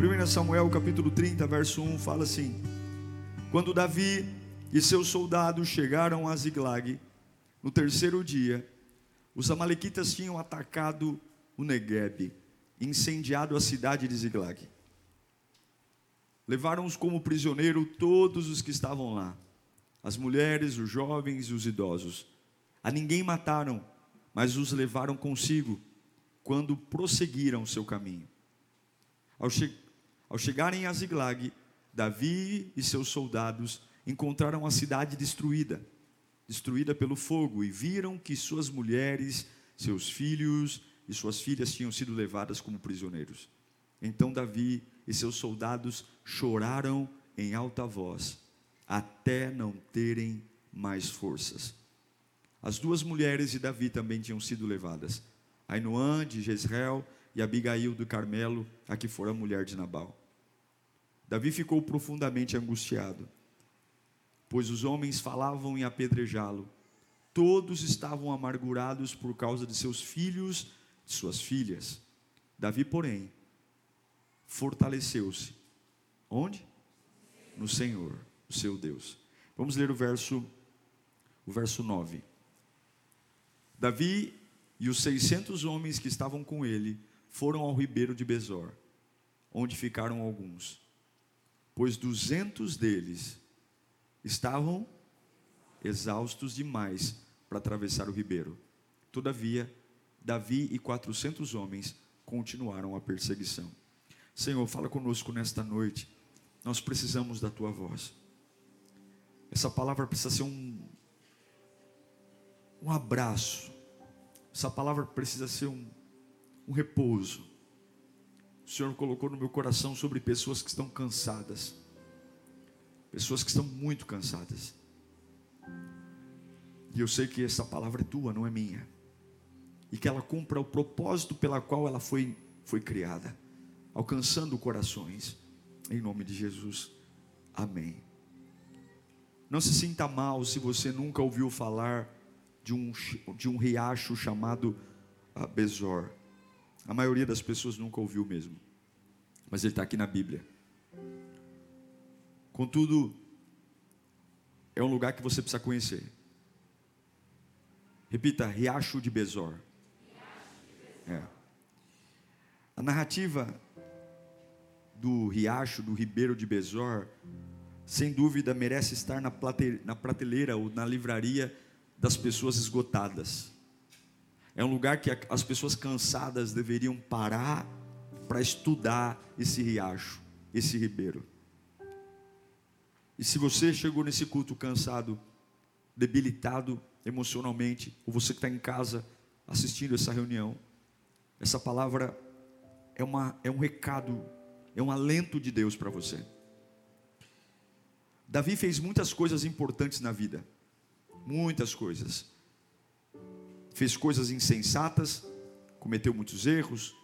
1 Samuel capítulo 30, verso 1 fala assim: Quando Davi e seus soldados chegaram a Ziglag, no terceiro dia, os amalequitas tinham atacado o Negueb, incendiado a cidade de Ziglag. Levaram-os como prisioneiro todos os que estavam lá, as mulheres, os jovens e os idosos. A ninguém mataram, mas os levaram consigo quando prosseguiram seu caminho. Ao, che ao chegarem a Ziglag, Davi e seus soldados encontraram a cidade destruída, destruída pelo fogo, e viram que suas mulheres, seus filhos e suas filhas tinham sido levadas como prisioneiros. Então Davi e seus soldados choraram em alta voz, até não terem mais forças. As duas mulheres de Davi também tinham sido levadas, Ainoã de Jezreel e Abigail do Carmelo, a que fora mulher de Nabal. Davi ficou profundamente angustiado, pois os homens falavam em apedrejá-lo. Todos estavam amargurados por causa de seus filhos e suas filhas. Davi, porém, fortaleceu-se. Onde? No Senhor, o seu Deus. Vamos ler o verso o verso 9. Davi e os 600 homens que estavam com ele foram ao ribeiro de Bezor, onde ficaram alguns pois duzentos deles estavam exaustos demais para atravessar o ribeiro. Todavia, Davi e quatrocentos homens continuaram a perseguição. Senhor, fala conosco nesta noite. Nós precisamos da tua voz. Essa palavra precisa ser um, um abraço. Essa palavra precisa ser um, um repouso o Senhor colocou no meu coração sobre pessoas que estão cansadas, pessoas que estão muito cansadas. E eu sei que essa palavra é tua, não é minha, e que ela cumpra o propósito pela qual ela foi, foi criada, alcançando corações, em nome de Jesus, amém. Não se sinta mal se você nunca ouviu falar de um, de um riacho chamado uh, Bezor. A maioria das pessoas nunca ouviu mesmo, mas ele está aqui na Bíblia. Contudo, é um lugar que você precisa conhecer. Repita, Riacho de Bezor. É. A narrativa do riacho, do ribeiro de Bezor, sem dúvida merece estar na prateleira ou na livraria das pessoas esgotadas. É um lugar que as pessoas cansadas deveriam parar para estudar esse riacho, esse ribeiro. E se você chegou nesse culto cansado, debilitado emocionalmente, ou você que está em casa assistindo essa reunião, essa palavra é, uma, é um recado, é um alento de Deus para você. Davi fez muitas coisas importantes na vida, muitas coisas fez coisas insensatas, cometeu muitos erros,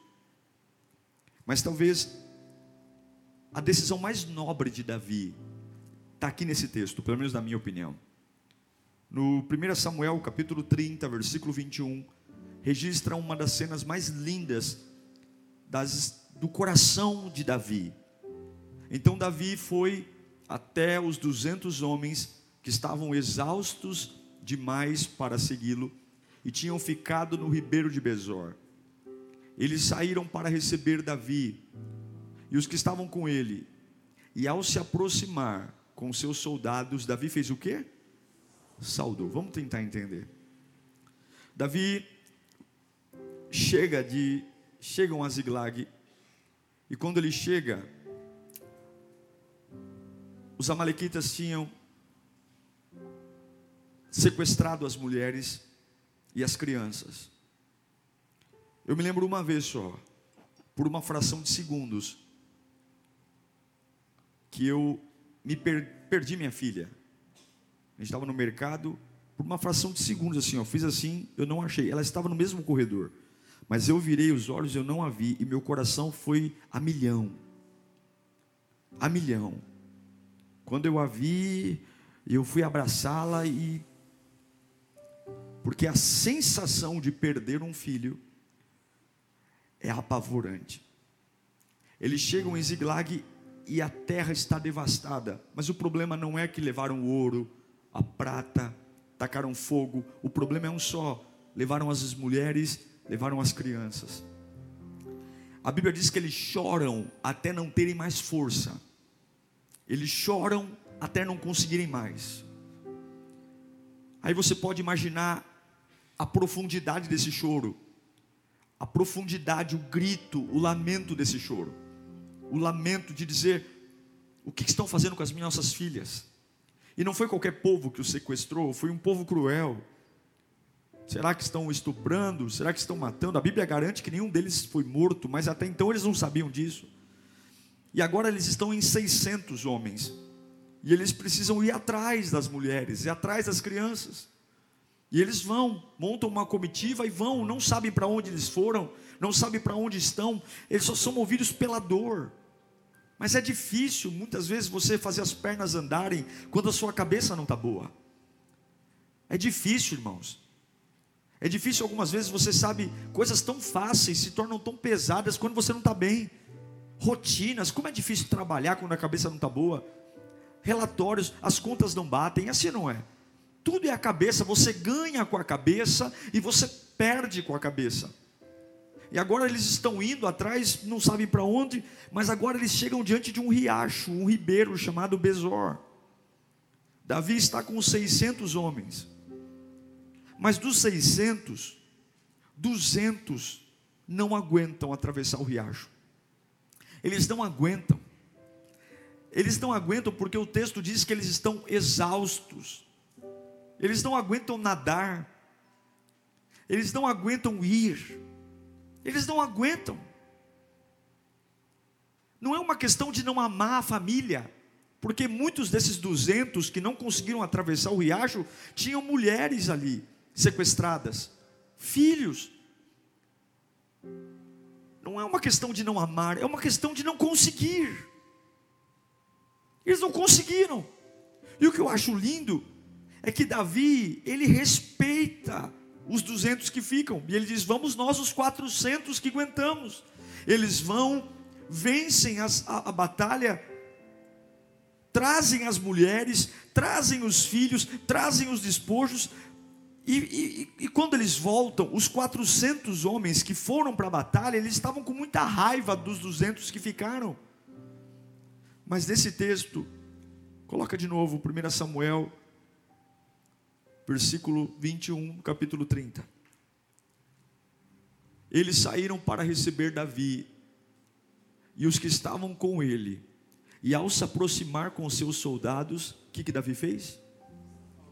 mas talvez a decisão mais nobre de Davi está aqui nesse texto, pelo menos na minha opinião. No 1 Samuel, capítulo 30, versículo 21, registra uma das cenas mais lindas das, do coração de Davi. Então Davi foi até os 200 homens que estavam exaustos demais para segui-lo e tinham ficado no ribeiro de Bezor. Eles saíram para receber Davi e os que estavam com ele. E ao se aproximar com seus soldados, Davi fez o quê? Saudou. Vamos tentar entender. Davi chega de chegam a Ziglag e quando ele chega, os amalequitas tinham sequestrado as mulheres e as crianças. Eu me lembro uma vez só, por uma fração de segundos, que eu me per perdi minha filha. A gente estava no mercado, por uma fração de segundos, assim, eu fiz assim, eu não achei. Ela estava no mesmo corredor. Mas eu virei os olhos, eu não a vi, e meu coração foi a milhão. A milhão. Quando eu a vi, eu fui abraçá-la e. Porque a sensação de perder um filho é apavorante. Eles chegam em Ziglag e a terra está devastada. Mas o problema não é que levaram o ouro, a prata, tacaram fogo. O problema é um só: levaram as mulheres, levaram as crianças. A Bíblia diz que eles choram até não terem mais força. Eles choram até não conseguirem mais. Aí você pode imaginar a profundidade desse choro, a profundidade, o grito, o lamento desse choro, o lamento de dizer: o que estão fazendo com as minhas nossas filhas? E não foi qualquer povo que o sequestrou, foi um povo cruel. Será que estão estuprando? Será que estão matando? A Bíblia garante que nenhum deles foi morto, mas até então eles não sabiam disso. E agora eles estão em 600 homens. E eles precisam ir atrás das mulheres, ir atrás das crianças. E eles vão, montam uma comitiva e vão, não sabem para onde eles foram, não sabem para onde estão, eles só são movidos pela dor. Mas é difícil muitas vezes você fazer as pernas andarem quando a sua cabeça não está boa. É difícil, irmãos. É difícil algumas vezes você sabe coisas tão fáceis se tornam tão pesadas quando você não está bem. Rotinas, como é difícil trabalhar quando a cabeça não está boa. Relatórios, as contas não batem, assim não é. Tudo é a cabeça, você ganha com a cabeça e você perde com a cabeça. E agora eles estão indo atrás, não sabem para onde, mas agora eles chegam diante de um riacho, um ribeiro chamado Besor. Davi está com 600 homens. Mas dos 600, 200 não aguentam atravessar o riacho. Eles não aguentam. Eles não aguentam porque o texto diz que eles estão exaustos. Eles não aguentam nadar. Eles não aguentam ir. Eles não aguentam. Não é uma questão de não amar a família, porque muitos desses 200 que não conseguiram atravessar o riacho tinham mulheres ali sequestradas, filhos. Não é uma questão de não amar, é uma questão de não conseguir. Eles não conseguiram. E o que eu acho lindo é que Davi, ele respeita os 200 que ficam, e ele diz: Vamos nós, os 400 que aguentamos. Eles vão, vencem as, a, a batalha, trazem as mulheres, trazem os filhos, trazem os despojos, e, e, e, quando eles voltam, os 400 homens que foram para a batalha, eles estavam com muita raiva dos 200 que ficaram. Mas nesse texto, coloca de novo 1 Samuel, versículo 21, capítulo 30. Eles saíram para receber Davi, e os que estavam com ele, e ao se aproximar com seus soldados, o que, que Davi fez?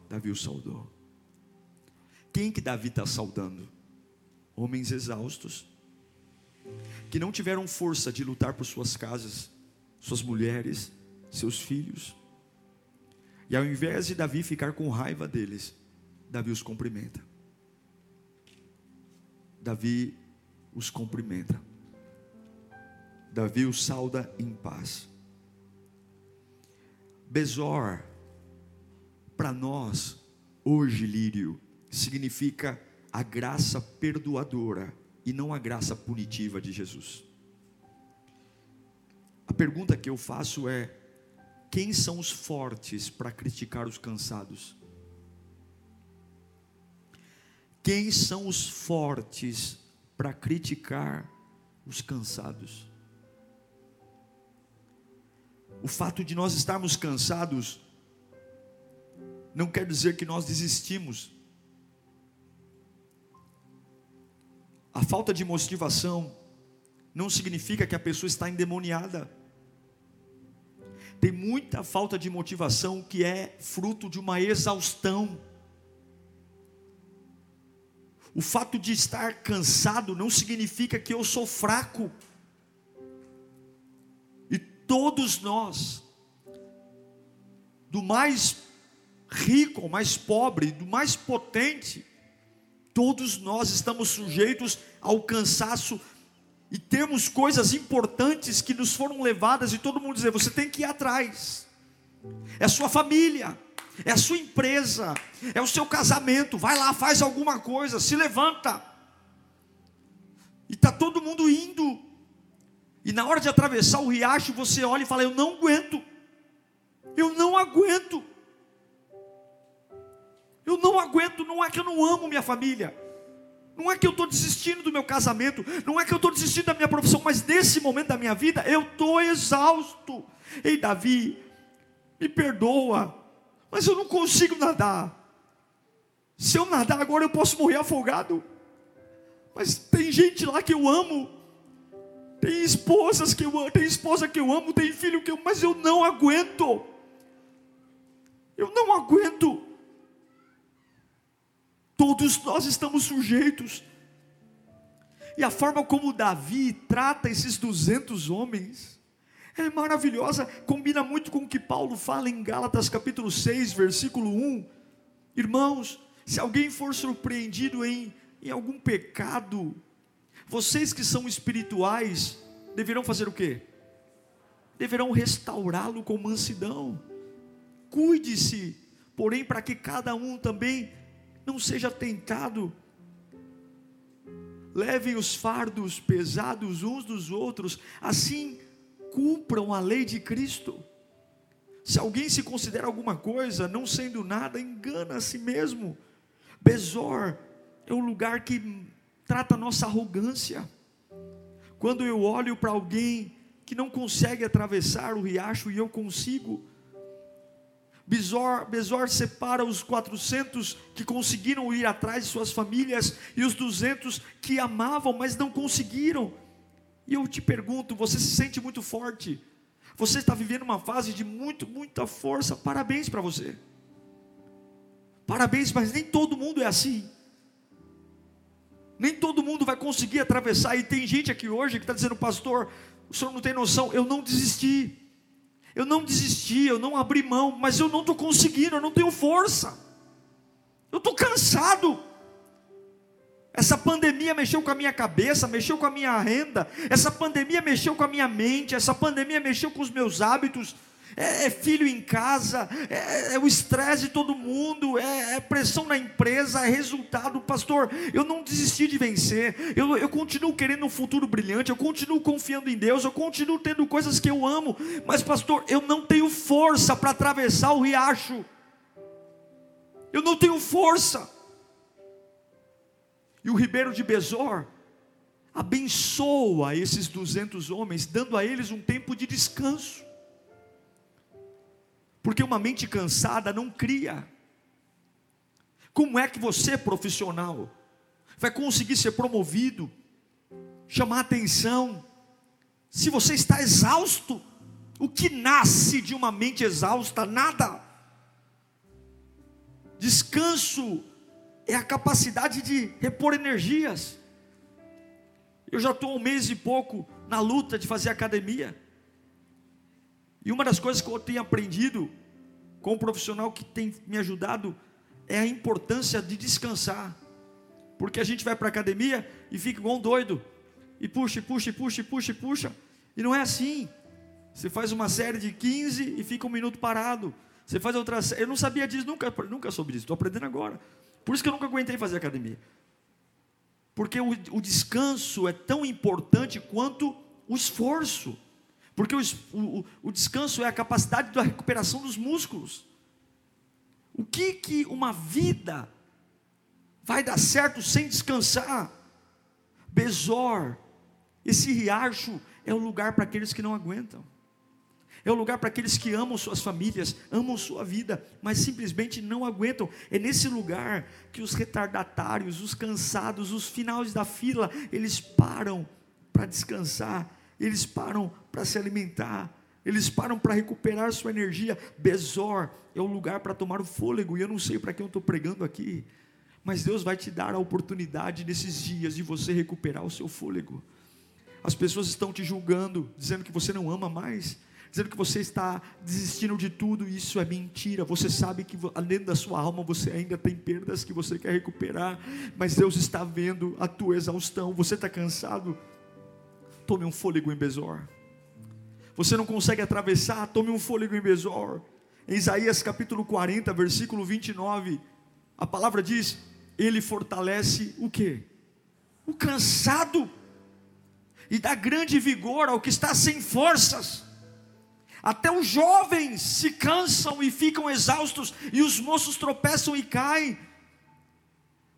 Davi o saudou. Quem que Davi está saudando? Homens exaustos, que não tiveram força de lutar por suas casas, suas mulheres, seus filhos. E ao invés de Davi ficar com raiva deles, Davi os cumprimenta. Davi os cumprimenta. Davi os sauda em paz. Bezor, para nós, hoje, Lírio, significa a graça perdoadora e não a graça punitiva de Jesus. A pergunta que eu faço é: quem são os fortes para criticar os cansados? Quem são os fortes para criticar os cansados? O fato de nós estarmos cansados não quer dizer que nós desistimos A falta de motivação não significa que a pessoa está endemoniada. Tem muita falta de motivação que é fruto de uma exaustão. O fato de estar cansado não significa que eu sou fraco. E todos nós do mais rico ao mais pobre, do mais potente, todos nós estamos sujeitos ao cansaço e temos coisas importantes que nos foram levadas e todo mundo dizer, você tem que ir atrás. É sua família, é a sua empresa, é o seu casamento. Vai lá, faz alguma coisa, se levanta. E está todo mundo indo. E na hora de atravessar o riacho, você olha e fala: Eu não aguento. Eu não aguento. Eu não aguento. Não é que eu não amo minha família. Não é que eu estou desistindo do meu casamento. Não é que eu estou desistindo da minha profissão. Mas nesse momento da minha vida, eu estou exausto. Ei, Davi, me perdoa. Mas eu não consigo nadar. Se eu nadar agora, eu posso morrer afogado. Mas tem gente lá que eu amo. Tem esposas que eu amo, tem esposa que eu amo, tem filho que eu mas eu não aguento. Eu não aguento. Todos nós estamos sujeitos. E a forma como Davi trata esses 200 homens é maravilhosa, combina muito com o que Paulo fala em Gálatas capítulo 6, versículo 1. Irmãos, se alguém for surpreendido em em algum pecado, vocês que são espirituais, deverão fazer o quê? Deverão restaurá-lo com mansidão. Cuide-se, porém, para que cada um também não seja tentado. Levem os fardos pesados uns dos outros, assim cumpram a lei de Cristo. Se alguém se considera alguma coisa, não sendo nada, engana a si mesmo. Besor é um lugar que trata a nossa arrogância. Quando eu olho para alguém que não consegue atravessar o riacho e eu consigo, Bezor, Bezor separa os 400 que conseguiram ir atrás de suas famílias e os 200 que amavam, mas não conseguiram. E eu te pergunto: você se sente muito forte? Você está vivendo uma fase de muito, muita força. Parabéns para você. Parabéns, mas nem todo mundo é assim. Nem todo mundo vai conseguir atravessar. E tem gente aqui hoje que está dizendo, pastor, o senhor não tem noção, eu não desisti. Eu não desisti, eu não abri mão, mas eu não estou conseguindo, eu não tenho força. Eu estou cansado. Essa pandemia mexeu com a minha cabeça, mexeu com a minha renda, essa pandemia mexeu com a minha mente, essa pandemia mexeu com os meus hábitos, é, é filho em casa, é, é o estresse de todo mundo, é, é, pressão na empresa, é resultado. Pastor, eu não desisti de vencer, eu, eu continuo querendo um futuro brilhante, eu continuo confiando em Deus, eu continuo tendo coisas que eu amo, mas, pastor, eu não tenho força para atravessar o riacho, eu não tenho força. E o ribeiro de Besor abençoa esses 200 homens, dando a eles um tempo de descanso. Porque uma mente cansada não cria. Como é que você, profissional, vai conseguir ser promovido, chamar atenção, se você está exausto? O que nasce de uma mente exausta? Nada. Descanso é a capacidade de repor energias. Eu já estou um mês e pouco na luta de fazer academia. E uma das coisas que eu tenho aprendido com um profissional que tem me ajudado é a importância de descansar. Porque a gente vai para a academia e fica igual um doido. E puxa, e puxa, e puxa, e puxa, e puxa. E não é assim. Você faz uma série de 15 e fica um minuto parado. Você faz outra série. Eu não sabia disso, nunca, nunca soube disso. Estou aprendendo agora. Por isso que eu nunca aguentei fazer academia. Porque o, o descanso é tão importante quanto o esforço. Porque o, o, o descanso é a capacidade da recuperação dos músculos. O que que uma vida vai dar certo sem descansar? Besor, esse riacho é o lugar para aqueles que não aguentam. É o lugar para aqueles que amam suas famílias, amam sua vida, mas simplesmente não aguentam. É nesse lugar que os retardatários, os cansados, os finais da fila, eles param para descansar eles param para se alimentar, eles param para recuperar sua energia. Besor é o lugar para tomar o fôlego, e eu não sei para quem eu estou pregando aqui, mas Deus vai te dar a oportunidade nesses dias de você recuperar o seu fôlego. As pessoas estão te julgando, dizendo que você não ama mais, dizendo que você está desistindo de tudo, isso é mentira. Você sabe que dentro da sua alma você ainda tem perdas que você quer recuperar, mas Deus está vendo a tua exaustão. Você está cansado? Tome um fôlego em Besor. Você não consegue atravessar? Tome um fôlego em Besor. Em Isaías capítulo 40, versículo 29, a palavra diz: Ele fortalece o que? O cansado, e dá grande vigor ao que está sem forças. Até os jovens se cansam e ficam exaustos, e os moços tropeçam e caem.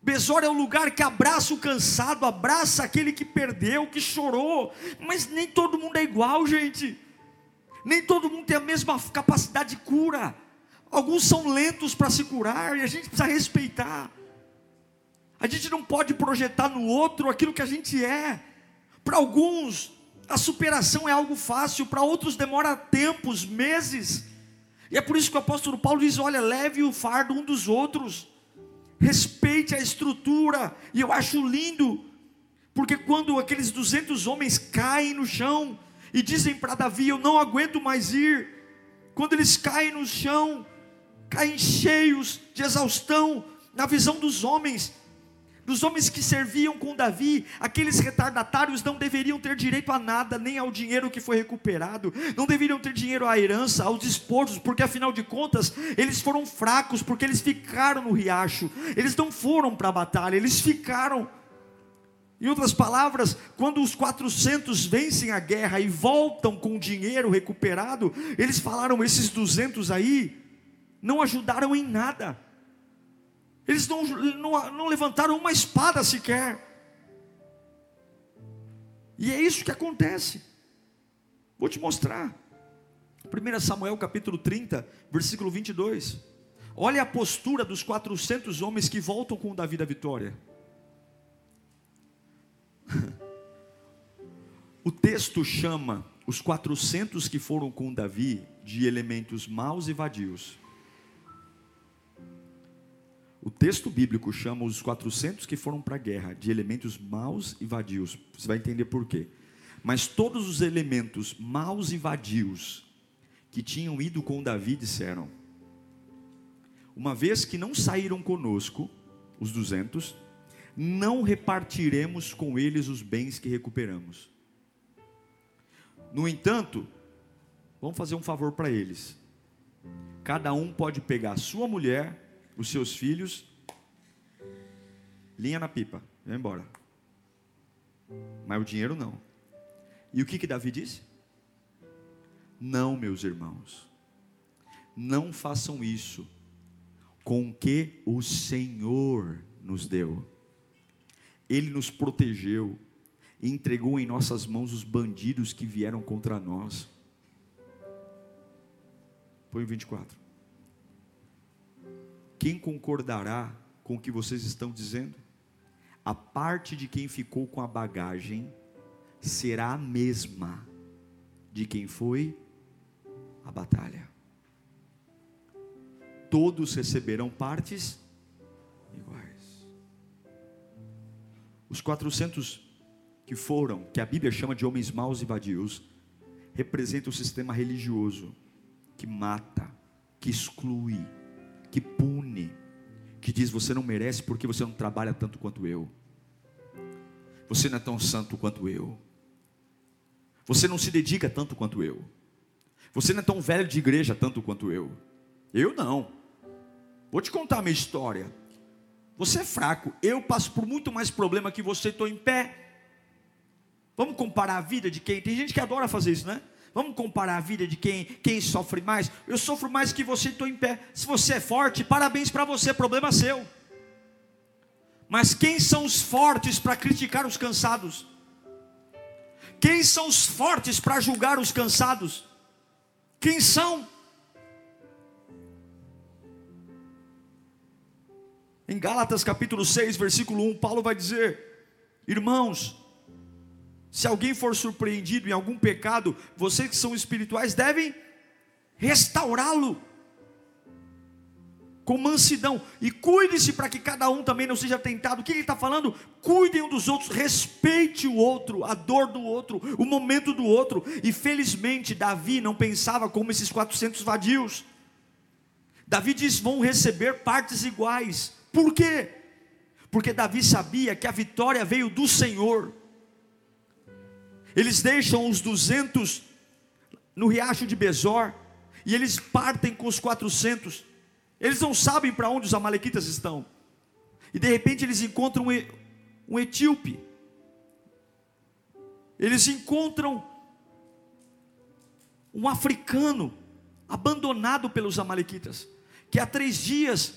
Besor é o lugar que abraça o cansado, abraça aquele que perdeu, que chorou, mas nem todo mundo é igual, gente. Nem todo mundo tem a mesma capacidade de cura. Alguns são lentos para se curar e a gente precisa respeitar. A gente não pode projetar no outro aquilo que a gente é. Para alguns, a superação é algo fácil, para outros demora tempos, meses. E é por isso que o apóstolo Paulo diz: olha, leve o fardo um dos outros, respeite a estrutura. E eu acho lindo, porque quando aqueles 200 homens caem no chão e dizem para Davi: Eu não aguento mais ir, quando eles caem no chão, caem cheios de exaustão, na visão dos homens, dos homens que serviam com Davi, aqueles retardatários não deveriam ter direito a nada, nem ao dinheiro que foi recuperado, não deveriam ter dinheiro à herança, aos despojos, porque afinal de contas, eles foram fracos, porque eles ficaram no riacho, eles não foram para a batalha, eles ficaram. Em outras palavras, quando os 400 vencem a guerra e voltam com o dinheiro recuperado, eles falaram: esses 200 aí não ajudaram em nada. Eles não, não, não levantaram uma espada sequer. E é isso que acontece. Vou te mostrar. 1 Samuel capítulo 30, versículo 22. Olha a postura dos 400 homens que voltam com Davi da vitória. O texto chama os 400 que foram com Davi de elementos maus e vadios. O texto bíblico chama os 400 que foram para a guerra de elementos maus e vadios. Você vai entender por quê. Mas todos os elementos maus e vadios que tinham ido com Davi disseram: Uma vez que não saíram conosco, os 200, não repartiremos com eles os bens que recuperamos. No entanto, vamos fazer um favor para eles. Cada um pode pegar sua mulher os seus filhos, linha na pipa, vai embora. Mas o dinheiro não. E o que que Davi disse? Não, meus irmãos, não façam isso com o que o Senhor nos deu. Ele nos protegeu e entregou em nossas mãos os bandidos que vieram contra nós. Põe o 24. Quem concordará com o que vocês estão dizendo? A parte de quem ficou com a bagagem será a mesma de quem foi a batalha. Todos receberão partes iguais. Os 400 que foram, que a Bíblia chama de homens maus e vadios, representam o sistema religioso que mata, que exclui, que pune, que diz: você não merece porque você não trabalha tanto quanto eu, você não é tão santo quanto eu, você não se dedica tanto quanto eu, você não é tão velho de igreja tanto quanto eu, eu não. Vou te contar a minha história. Você é fraco, eu passo por muito mais problema que você, estou em pé. Vamos comparar a vida de quem? Tem gente que adora fazer isso, né? Vamos comparar a vida de quem, quem sofre mais? Eu sofro mais que você, estou em pé. Se você é forte, parabéns para você, problema seu. Mas quem são os fortes para criticar os cansados? Quem são os fortes para julgar os cansados? Quem são? Em Gálatas capítulo 6, versículo 1, Paulo vai dizer: Irmãos, se alguém for surpreendido em algum pecado, vocês que são espirituais devem restaurá-lo. com mansidão, e cuide-se para que cada um também não seja tentado. O que ele está falando? Cuidem um dos outros, respeite o outro, a dor do outro, o momento do outro. E felizmente, Davi não pensava como esses 400 vadios. Davi diz: vão receber partes iguais. Por quê? Porque Davi sabia que a vitória veio do Senhor. Eles deixam os 200 no riacho de Bezor e eles partem com os 400. Eles não sabem para onde os amalequitas estão. E de repente eles encontram um etíope. Eles encontram um africano abandonado pelos amalequitas, que há três dias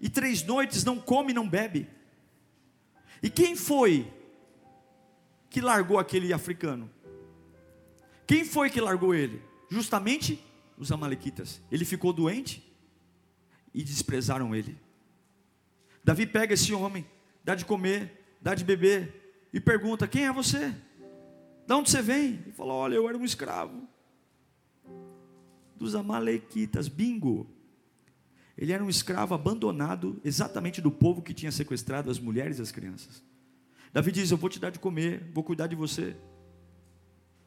e três noites não come e não bebe. E quem foi que largou aquele africano? Quem foi que largou ele? Justamente os amalequitas. Ele ficou doente e desprezaram ele. Davi pega esse homem, dá de comer, dá de beber e pergunta: Quem é você? De onde você vem? Ele falou: Olha, eu era um escravo dos amalequitas. Bingo! Ele era um escravo abandonado, exatamente do povo que tinha sequestrado as mulheres e as crianças. Davi diz: Eu vou te dar de comer, vou cuidar de você.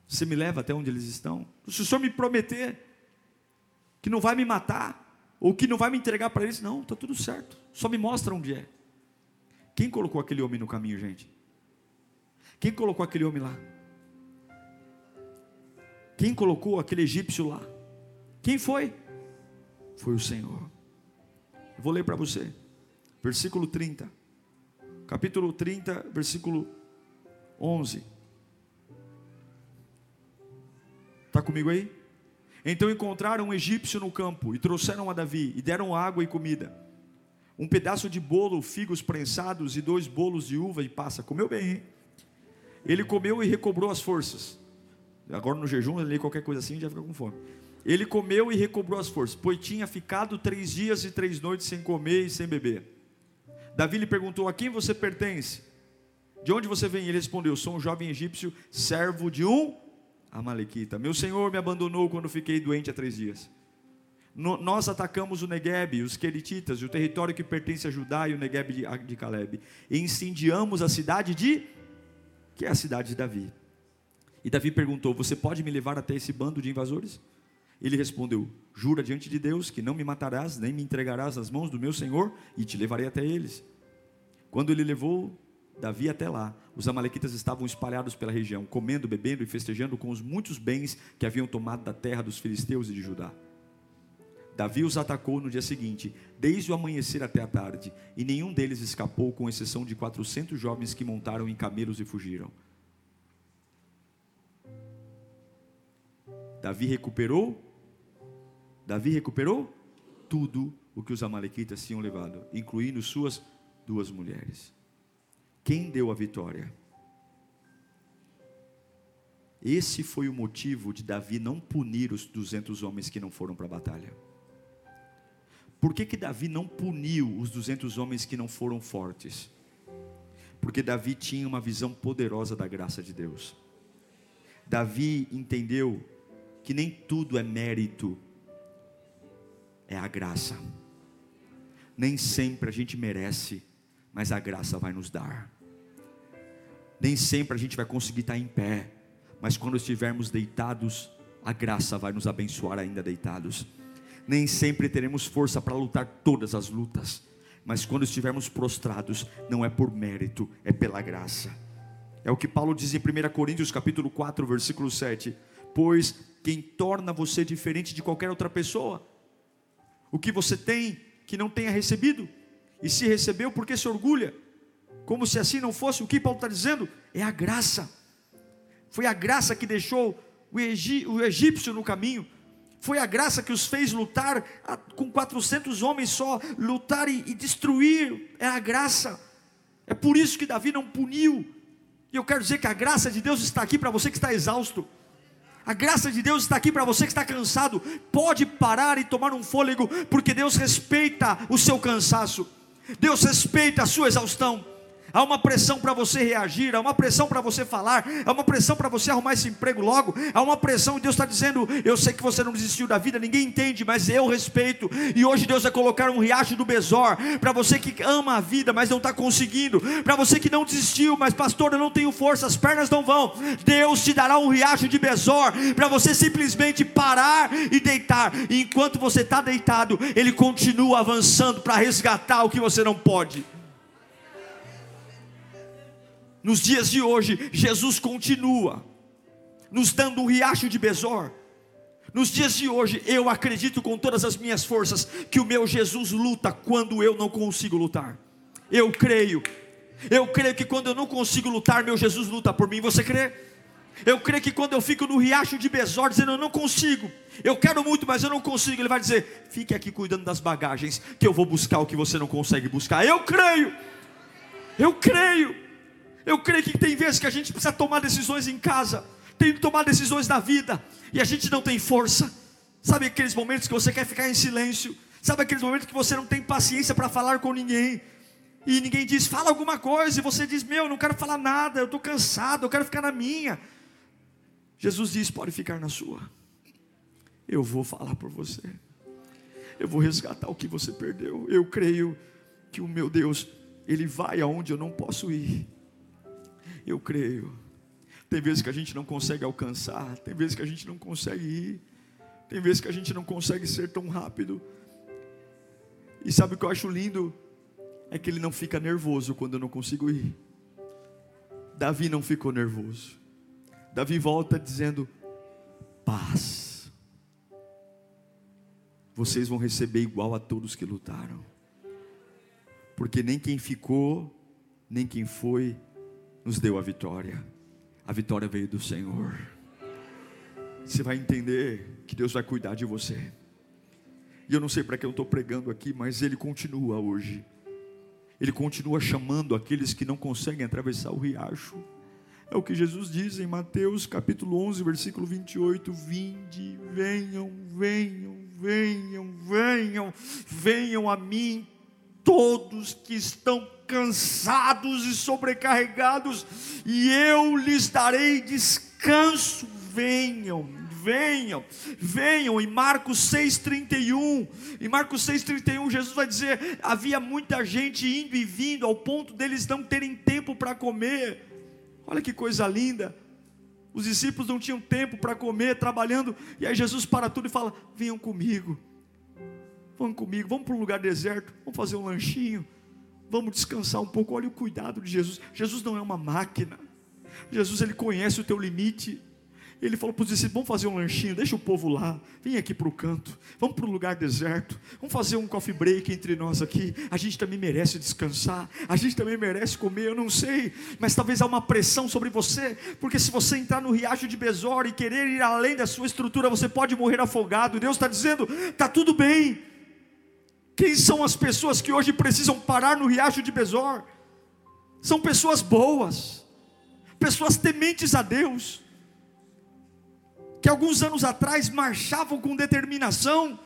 Você me leva até onde eles estão? Se o senhor me prometer que não vai me matar, ou que não vai me entregar para eles, não, está tudo certo. Só me mostra onde é. Quem colocou aquele homem no caminho, gente? Quem colocou aquele homem lá? Quem colocou aquele egípcio lá? Quem foi? Foi o Senhor. Eu vou ler para você. Versículo 30 capítulo 30, versículo 11. Está comigo aí? Então encontraram um egípcio no campo e trouxeram a Davi e deram água e comida. Um pedaço de bolo, figos prensados e dois bolos de uva e passa. Comeu bem, hein? Ele comeu e recobrou as forças. Agora no jejum, ele lê qualquer coisa assim já fica com fome. Ele comeu e recobrou as forças, pois tinha ficado três dias e três noites sem comer e sem beber. Davi lhe perguntou: A quem você pertence? De onde você vem? Ele respondeu: Sou um jovem egípcio, servo de um Amalequita. Meu senhor me abandonou quando fiquei doente há três dias. No, nós atacamos o Negueb, os Querititas, o território que pertence a Judá e o Negueb de, de Caleb. E incendiamos a cidade de. que é a cidade de Davi. E Davi perguntou: Você pode me levar até esse bando de invasores? Ele respondeu: Jura diante de Deus que não me matarás, nem me entregarás nas mãos do meu senhor, e te levarei até eles. Quando ele levou Davi até lá, os amalequitas estavam espalhados pela região, comendo, bebendo e festejando com os muitos bens que haviam tomado da terra dos filisteus e de Judá. Davi os atacou no dia seguinte, desde o amanhecer até a tarde, e nenhum deles escapou, com exceção de quatrocentos jovens que montaram em camelos e fugiram. Davi recuperou Davi recuperou tudo o que os amalequitas tinham levado, incluindo suas duas mulheres. Quem deu a vitória? Esse foi o motivo de Davi não punir os 200 homens que não foram para a batalha. Por que, que Davi não puniu os 200 homens que não foram fortes? Porque Davi tinha uma visão poderosa da graça de Deus. Davi entendeu que nem tudo é mérito é a graça. Nem sempre a gente merece, mas a graça vai nos dar. Nem sempre a gente vai conseguir estar em pé, mas quando estivermos deitados, a graça vai nos abençoar ainda deitados. Nem sempre teremos força para lutar todas as lutas, mas quando estivermos prostrados, não é por mérito, é pela graça. É o que Paulo diz em 1 Coríntios capítulo 4, versículo 7. Pois quem torna você diferente de qualquer outra pessoa o que você tem que não tenha recebido, e se recebeu, por que se orgulha? Como se assim não fosse, o que Paulo está dizendo? É a graça, foi a graça que deixou o, egípcio no caminho, foi a graça que os fez lutar com 400 homens só, lutar e, e destruir, é a graça, é por isso que Davi não puniu, e eu quero dizer que a graça de Deus está aqui para você que está exausto, a graça de Deus está aqui para você que está cansado. Pode parar e tomar um fôlego, porque Deus respeita o seu cansaço. Deus respeita a sua exaustão. Há uma pressão para você reagir, há uma pressão para você falar, há uma pressão para você arrumar esse emprego logo, há uma pressão, e Deus está dizendo: Eu sei que você não desistiu da vida, ninguém entende, mas eu respeito, e hoje Deus vai colocar um riacho do Besor, para você que ama a vida, mas não está conseguindo, para você que não desistiu, mas pastor, eu não tenho força, as pernas não vão, Deus te dará um riacho de Besor, para você simplesmente parar e deitar, e enquanto você está deitado, Ele continua avançando para resgatar o que você não pode. Nos dias de hoje, Jesus continua nos dando um riacho de Besor. Nos dias de hoje, eu acredito com todas as minhas forças que o meu Jesus luta quando eu não consigo lutar. Eu creio. Eu creio que quando eu não consigo lutar, meu Jesus luta por mim. Você crê? Eu creio que quando eu fico no riacho de Besor, dizendo eu não consigo, eu quero muito, mas eu não consigo, Ele vai dizer: fique aqui cuidando das bagagens, que eu vou buscar o que você não consegue buscar. Eu creio, eu creio. Eu creio que tem vezes que a gente precisa tomar decisões em casa, tem que tomar decisões na vida, e a gente não tem força. Sabe aqueles momentos que você quer ficar em silêncio? Sabe aqueles momentos que você não tem paciência para falar com ninguém? E ninguém diz, fala alguma coisa, e você diz, meu, eu não quero falar nada, eu estou cansado, eu quero ficar na minha. Jesus diz: pode ficar na sua, eu vou falar por você, eu vou resgatar o que você perdeu. Eu creio que o meu Deus, Ele vai aonde eu não posso ir. Eu creio. Tem vezes que a gente não consegue alcançar, tem vezes que a gente não consegue ir, tem vezes que a gente não consegue ser tão rápido. E sabe o que eu acho lindo? É que ele não fica nervoso quando eu não consigo ir. Davi não ficou nervoso. Davi volta dizendo: paz. Vocês vão receber igual a todos que lutaram. Porque nem quem ficou, nem quem foi, nos deu a vitória. A vitória veio do Senhor. Você vai entender que Deus vai cuidar de você. E eu não sei para que eu estou pregando aqui, mas Ele continua hoje. Ele continua chamando aqueles que não conseguem atravessar o riacho. É o que Jesus diz em Mateus capítulo 11, versículo 28: Vinde, venham, venham, venham, venham, venham a mim todos que estão cansados e sobrecarregados, e eu lhes darei descanso. Venham, venham, venham. Em Marcos 6,31, em Marcos 6,31, Jesus vai dizer: havia muita gente indo e vindo, ao ponto deles não terem tempo para comer. Olha que coisa linda. Os discípulos não tinham tempo para comer, trabalhando, e aí Jesus para tudo e fala: venham comigo, vão comigo, vamos para um lugar deserto, vamos fazer um lanchinho, Vamos descansar um pouco. Olha o cuidado de Jesus. Jesus não é uma máquina. Jesus ele conhece o teu limite. Ele falou para os discípulos: vamos fazer um lanchinho, deixa o povo lá, vem aqui para o canto, vamos para um lugar deserto, vamos fazer um coffee break entre nós aqui. A gente também merece descansar, a gente também merece comer, eu não sei, mas talvez há uma pressão sobre você, porque se você entrar no riacho de Besor e querer ir além da sua estrutura, você pode morrer afogado. Deus está dizendo: está tudo bem, quem são as pessoas que hoje precisam parar no riacho de Besor? São pessoas boas, pessoas tementes a Deus, que alguns anos atrás marchavam com determinação,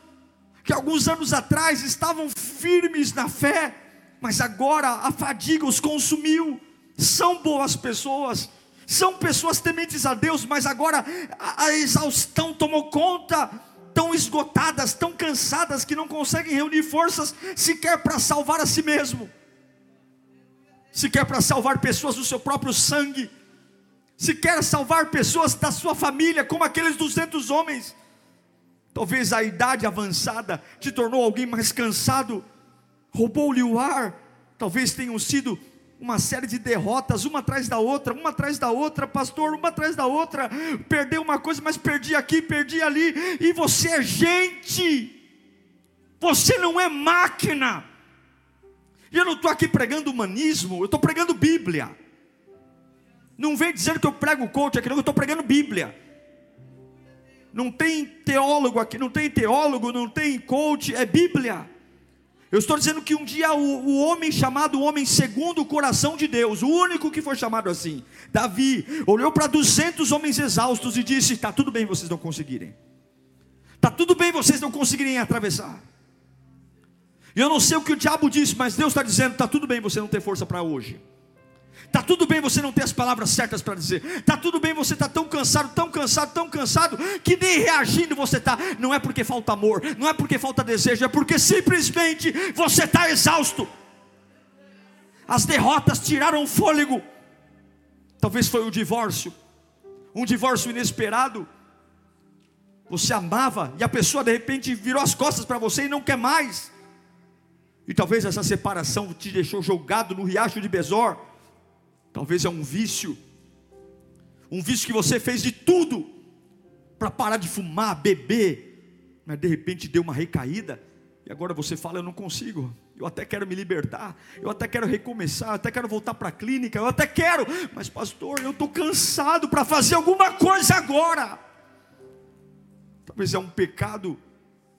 que alguns anos atrás estavam firmes na fé, mas agora a fadiga os consumiu. São boas pessoas, são pessoas tementes a Deus, mas agora a, a exaustão tomou conta tão esgotadas, tão cansadas, que não conseguem reunir forças sequer para salvar a si mesmo, sequer para salvar pessoas do seu próprio sangue, sequer salvar pessoas da sua família, como aqueles 200 homens. Talvez a idade avançada te tornou alguém mais cansado, roubou-lhe o ar, talvez tenham sido uma série de derrotas, uma atrás da outra, uma atrás da outra, pastor, uma atrás da outra, perdeu uma coisa, mas perdi aqui, perdi ali, e você é gente, você não é máquina. E eu não estou aqui pregando humanismo, eu estou pregando Bíblia. Não vem dizer que eu prego coach aqui, não, eu estou pregando Bíblia. Não tem teólogo aqui, não tem teólogo, não tem coach, é Bíblia. Eu estou dizendo que um dia o, o, homem chamado homem segundo o coração de Deus, o único que foi chamado assim, Davi, olhou para 200 homens exaustos e disse: Está tudo bem vocês não conseguirem, está tudo bem vocês não conseguirem atravessar. E eu não sei o que o diabo disse, mas Deus está dizendo: Está tudo bem você não ter força para hoje, Tá tudo bem você não ter as palavras certas para dizer. Tá tudo bem você tá tão cansado, tão cansado, tão cansado que nem reagindo você tá. Não é porque falta amor, não é porque falta desejo, é porque simplesmente você está exausto. As derrotas tiraram fôlego. Talvez foi o divórcio, um divórcio inesperado. Você amava e a pessoa de repente virou as costas para você e não quer mais. E talvez essa separação te deixou jogado no riacho de Besor. Talvez é um vício. Um vício que você fez de tudo para parar de fumar, beber, mas de repente deu uma recaída e agora você fala: Eu não consigo. Eu até quero me libertar, eu até quero recomeçar, eu até quero voltar para a clínica, eu até quero, mas pastor, eu estou cansado para fazer alguma coisa agora. Talvez é um pecado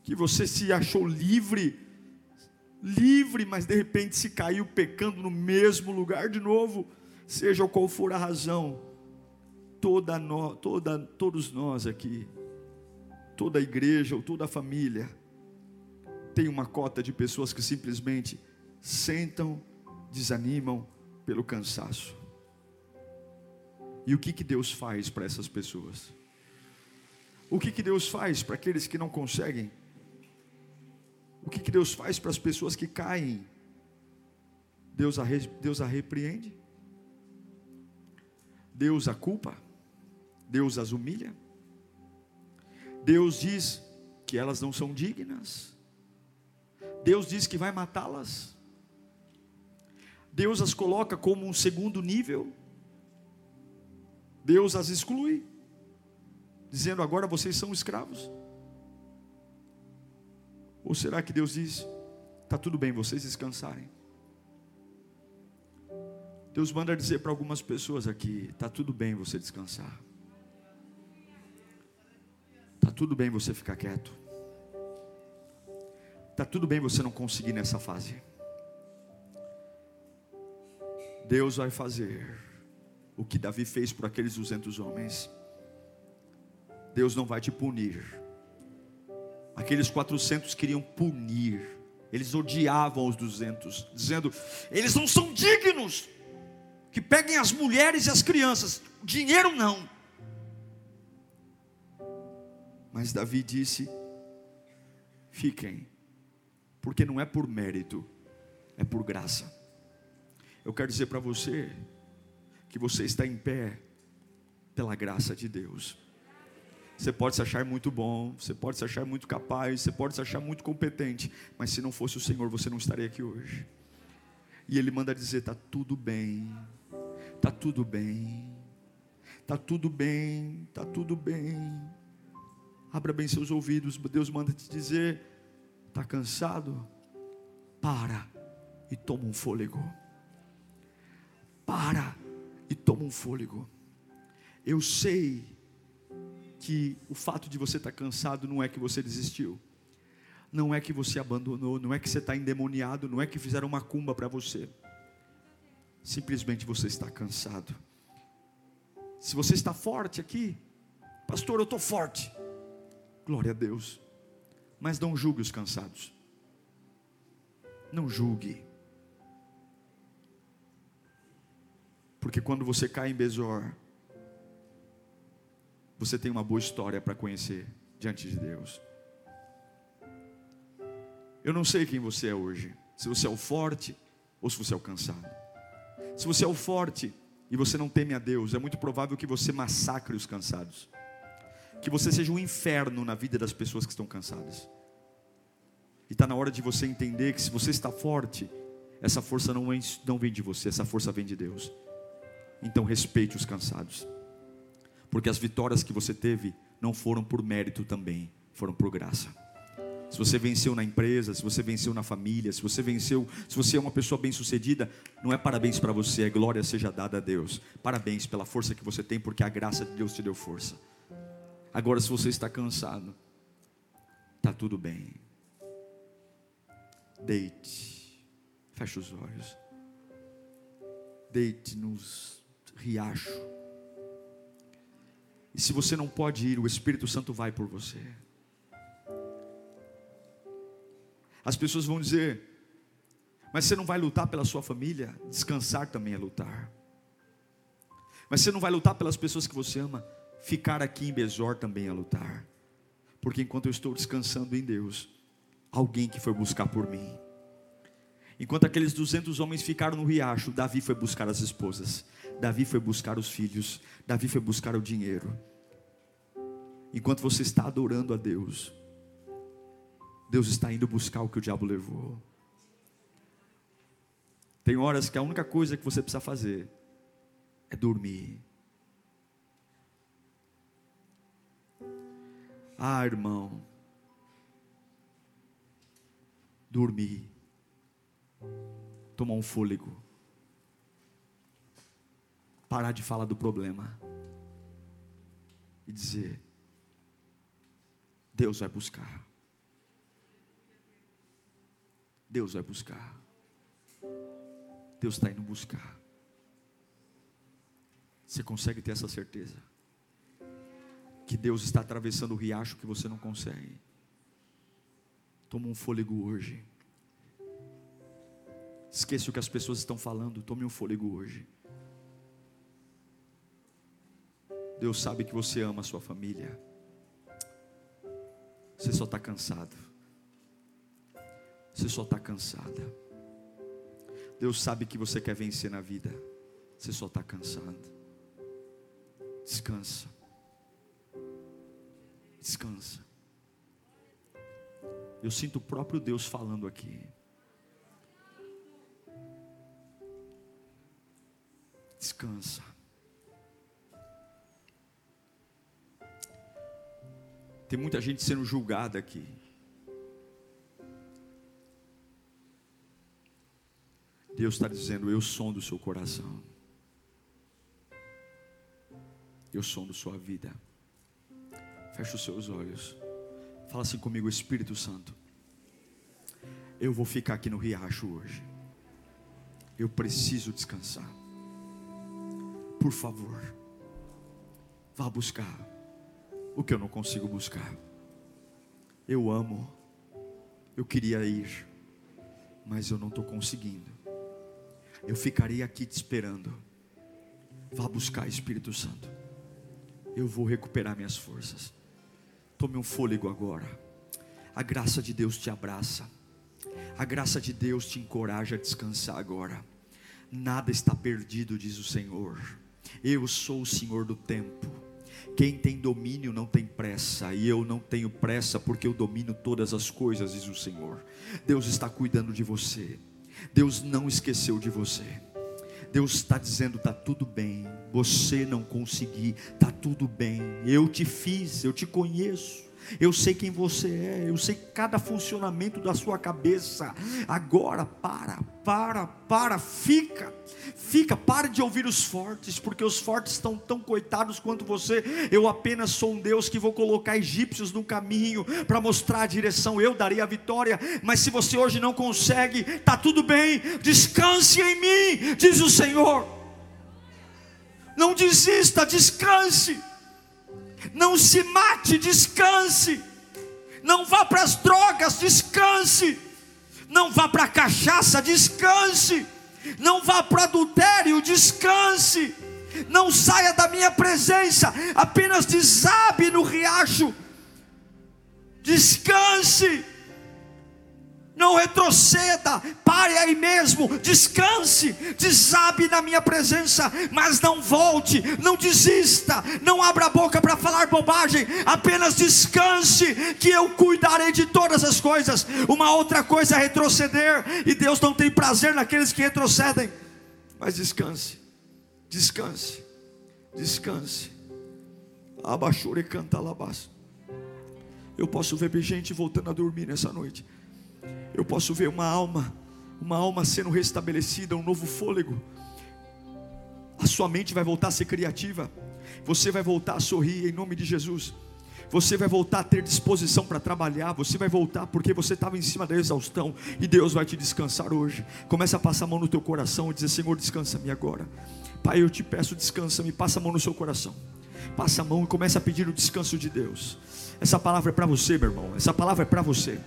que você se achou livre, livre, mas de repente se caiu pecando no mesmo lugar de novo seja qual for a razão, toda, no, toda todos nós aqui, toda a igreja ou toda a família, tem uma cota de pessoas que simplesmente sentam, desanimam pelo cansaço. E o que, que Deus faz para essas pessoas? O que, que Deus faz para aqueles que não conseguem? O que, que Deus faz para as pessoas que caem? Deus a, Deus a repreende? Deus a culpa, Deus as humilha, Deus diz que elas não são dignas, Deus diz que vai matá-las, Deus as coloca como um segundo nível, Deus as exclui, dizendo agora vocês são escravos. Ou será que Deus diz: está tudo bem vocês descansarem? Deus manda dizer para algumas pessoas aqui: está tudo bem você descansar. Está tudo bem você ficar quieto. Está tudo bem você não conseguir nessa fase. Deus vai fazer o que Davi fez por aqueles 200 homens. Deus não vai te punir. Aqueles 400 queriam punir. Eles odiavam os 200, dizendo: eles não são dignos que peguem as mulheres e as crianças, dinheiro não. Mas Davi disse: fiquem, porque não é por mérito, é por graça. Eu quero dizer para você que você está em pé pela graça de Deus. Você pode se achar muito bom, você pode se achar muito capaz, você pode se achar muito competente, mas se não fosse o Senhor, você não estaria aqui hoje. E Ele manda dizer: está tudo bem, Está tudo bem. Está tudo bem. Está tudo bem. Abra bem seus ouvidos. Deus manda te dizer: Está cansado? Para e toma um fôlego. Para e toma um fôlego. Eu sei que o fato de você estar cansado não é que você desistiu, não é que você abandonou, não é que você está endemoniado, não é que fizeram uma cumba para você simplesmente você está cansado. Se você está forte aqui, pastor, eu estou forte. Glória a Deus. Mas não julgue os cansados. Não julgue. Porque quando você cai em Bezor, você tem uma boa história para conhecer diante de Deus. Eu não sei quem você é hoje, se você é o forte ou se você é o cansado. Se você é o forte e você não teme a Deus, é muito provável que você massacre os cansados. Que você seja um inferno na vida das pessoas que estão cansadas. E está na hora de você entender que se você está forte, essa força não vem, não vem de você, essa força vem de Deus. Então respeite os cansados. Porque as vitórias que você teve não foram por mérito também, foram por graça se você venceu na empresa, se você venceu na família, se você venceu, se você é uma pessoa bem-sucedida, não é parabéns para você, é glória seja dada a Deus. Parabéns pela força que você tem, porque a graça de Deus te deu força. Agora, se você está cansado, está tudo bem. Deite, feche os olhos, deite nos riachos. E se você não pode ir, o Espírito Santo vai por você. As pessoas vão dizer: Mas você não vai lutar pela sua família? Descansar também é lutar. Mas você não vai lutar pelas pessoas que você ama. Ficar aqui em Besor também é lutar. Porque enquanto eu estou descansando em Deus, alguém que foi buscar por mim. Enquanto aqueles 200 homens ficaram no riacho, Davi foi buscar as esposas. Davi foi buscar os filhos. Davi foi buscar o dinheiro. Enquanto você está adorando a Deus, Deus está indo buscar o que o diabo levou. Tem horas que a única coisa que você precisa fazer é dormir. Ah, irmão, dormir, tomar um fôlego, parar de falar do problema e dizer: Deus vai buscar. Deus vai buscar. Deus está indo buscar. Você consegue ter essa certeza? Que Deus está atravessando o riacho que você não consegue. Toma um fôlego hoje. Esqueça o que as pessoas estão falando. Tome um fôlego hoje. Deus sabe que você ama a sua família. Você só está cansado. Você só está cansada. Deus sabe que você quer vencer na vida. Você só está cansado. Descansa. Descansa. Eu sinto o próprio Deus falando aqui. Descansa. Tem muita gente sendo julgada aqui. Deus está dizendo: Eu som do seu coração. Eu som da sua vida. Feche os seus olhos. Fala assim comigo, Espírito Santo. Eu vou ficar aqui no riacho hoje. Eu preciso descansar. Por favor, vá buscar o que eu não consigo buscar. Eu amo, eu queria ir, mas eu não estou conseguindo. Eu ficarei aqui te esperando. Vá buscar Espírito Santo. Eu vou recuperar minhas forças. Tome um fôlego agora. A graça de Deus te abraça. A graça de Deus te encoraja a descansar agora. Nada está perdido, diz o Senhor. Eu sou o Senhor do tempo. Quem tem domínio não tem pressa, e eu não tenho pressa porque eu domino todas as coisas, diz o Senhor. Deus está cuidando de você, Deus não esqueceu de você. Deus está dizendo: está tudo bem, você não conseguir, está tudo bem, eu te fiz, eu te conheço eu sei quem você é, eu sei cada funcionamento da sua cabeça. Agora, para, para, para, fica, fica, para de ouvir os fortes, porque os fortes estão tão coitados quanto você. Eu apenas sou um Deus que vou colocar egípcios no caminho para mostrar a direção, eu darei a vitória. Mas se você hoje não consegue, está tudo bem, descanse em mim, diz o Senhor. Não desista, descanse. Não se mate, descanse. Não vá para as drogas, descanse. Não vá para a cachaça, descanse. Não vá para adultério, descanse. Não saia da minha presença, apenas desabe no riacho. Descanse não retroceda, pare aí mesmo, descanse, desabe na minha presença, mas não volte, não desista, não abra a boca para falar bobagem, apenas descanse, que eu cuidarei de todas as coisas. Uma outra coisa é retroceder, e Deus não tem prazer naqueles que retrocedem, mas descanse, descanse, descanse. Abaixure canta alabaço. Eu posso ver gente voltando a dormir nessa noite eu posso ver uma alma, uma alma sendo restabelecida, um novo fôlego. A sua mente vai voltar a ser criativa. Você vai voltar a sorrir em nome de Jesus. Você vai voltar a ter disposição para trabalhar. Você vai voltar porque você estava em cima da exaustão e Deus vai te descansar hoje. Começa a passar a mão no teu coração e dizer: Senhor, descansa-me agora. Pai, eu te peço, descansa-me. Passa a mão no seu coração. Passa a mão e começa a pedir o descanso de Deus. Essa palavra é para você, meu irmão. Essa palavra é para você.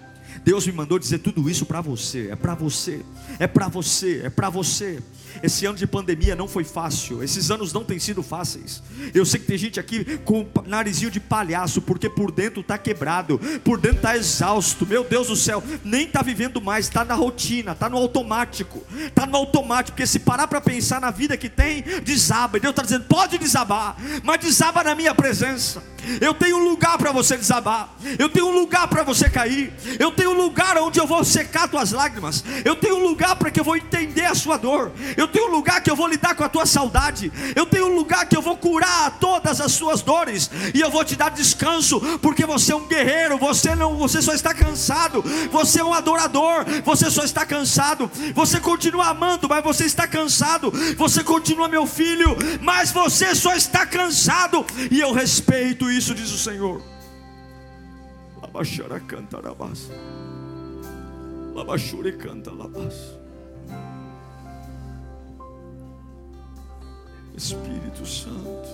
Deus me mandou dizer tudo isso para você, é para você, é para você, é para você. Esse ano de pandemia não foi fácil, esses anos não têm sido fáceis. Eu sei que tem gente aqui com narizinho de palhaço, porque por dentro está quebrado, por dentro está exausto. Meu Deus do céu, nem está vivendo mais, está na rotina, está no automático, está no automático. Porque se parar para pensar na vida que tem, desaba. E Deus está dizendo: pode desabar, mas desaba na minha presença. Eu tenho um lugar para você desabar, eu tenho um lugar para você cair, eu tenho um lugar onde eu vou secar tuas lágrimas, eu tenho um lugar para que eu vou entender a sua dor, eu tenho um lugar que eu vou lidar com a tua saudade, eu tenho um lugar que eu vou curar todas as suas dores, e eu vou te dar descanso, porque você é um guerreiro, você não, você só está cansado, você é um adorador, você só está cansado, você continua amando, mas você está cansado, você continua meu filho, mas você só está cansado, e eu respeito isso, diz o Senhor. Labaxara canta labas. Labaxure canta labas. Espírito Santo,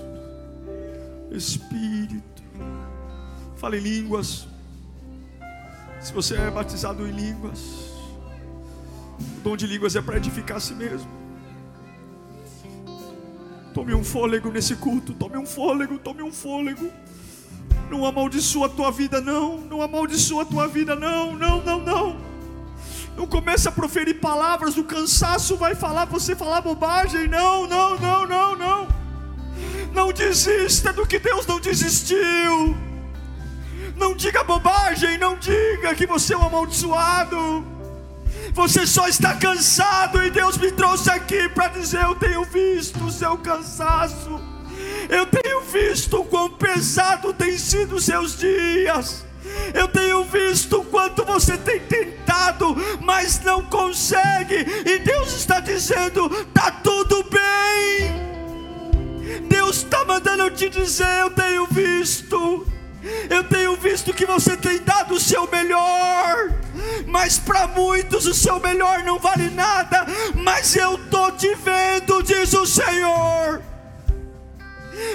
Espírito, fale em línguas. Se você é batizado em línguas, o dom de línguas é para edificar a si mesmo. Tome um fôlego nesse culto, tome um fôlego, tome um fôlego. Não amaldiçoa a tua vida, não. Não amaldiçoa a tua vida, não. Não, não, não. Não comece a proferir palavras, o cansaço vai falar, você falar bobagem. Não, não, não, não, não. Não desista do que Deus não desistiu. Não diga bobagem, não diga que você é um amaldiçoado. Você só está cansado e Deus me trouxe aqui para dizer: Eu tenho visto o seu cansaço, eu tenho visto quão pesado tem sido os seus dias. Eu tenho visto o quanto você tem tentado, mas não consegue, e Deus está dizendo: está tudo bem. Deus está mandando eu te dizer: eu tenho visto, eu tenho visto que você tem dado o seu melhor, mas para muitos o seu melhor não vale nada. Mas eu estou te vendo, diz o Senhor,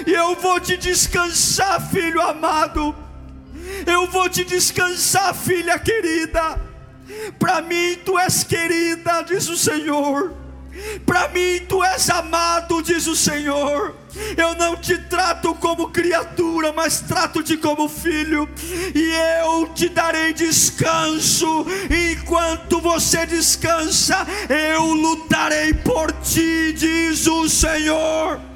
e eu vou te descansar, filho amado. Eu vou te descansar, filha querida. Para mim tu és querida, diz o Senhor. Para mim tu és amado, diz o Senhor. Eu não te trato como criatura, mas trato-te como filho, e eu te darei descanso. Enquanto você descansa, eu lutarei por ti, diz o Senhor.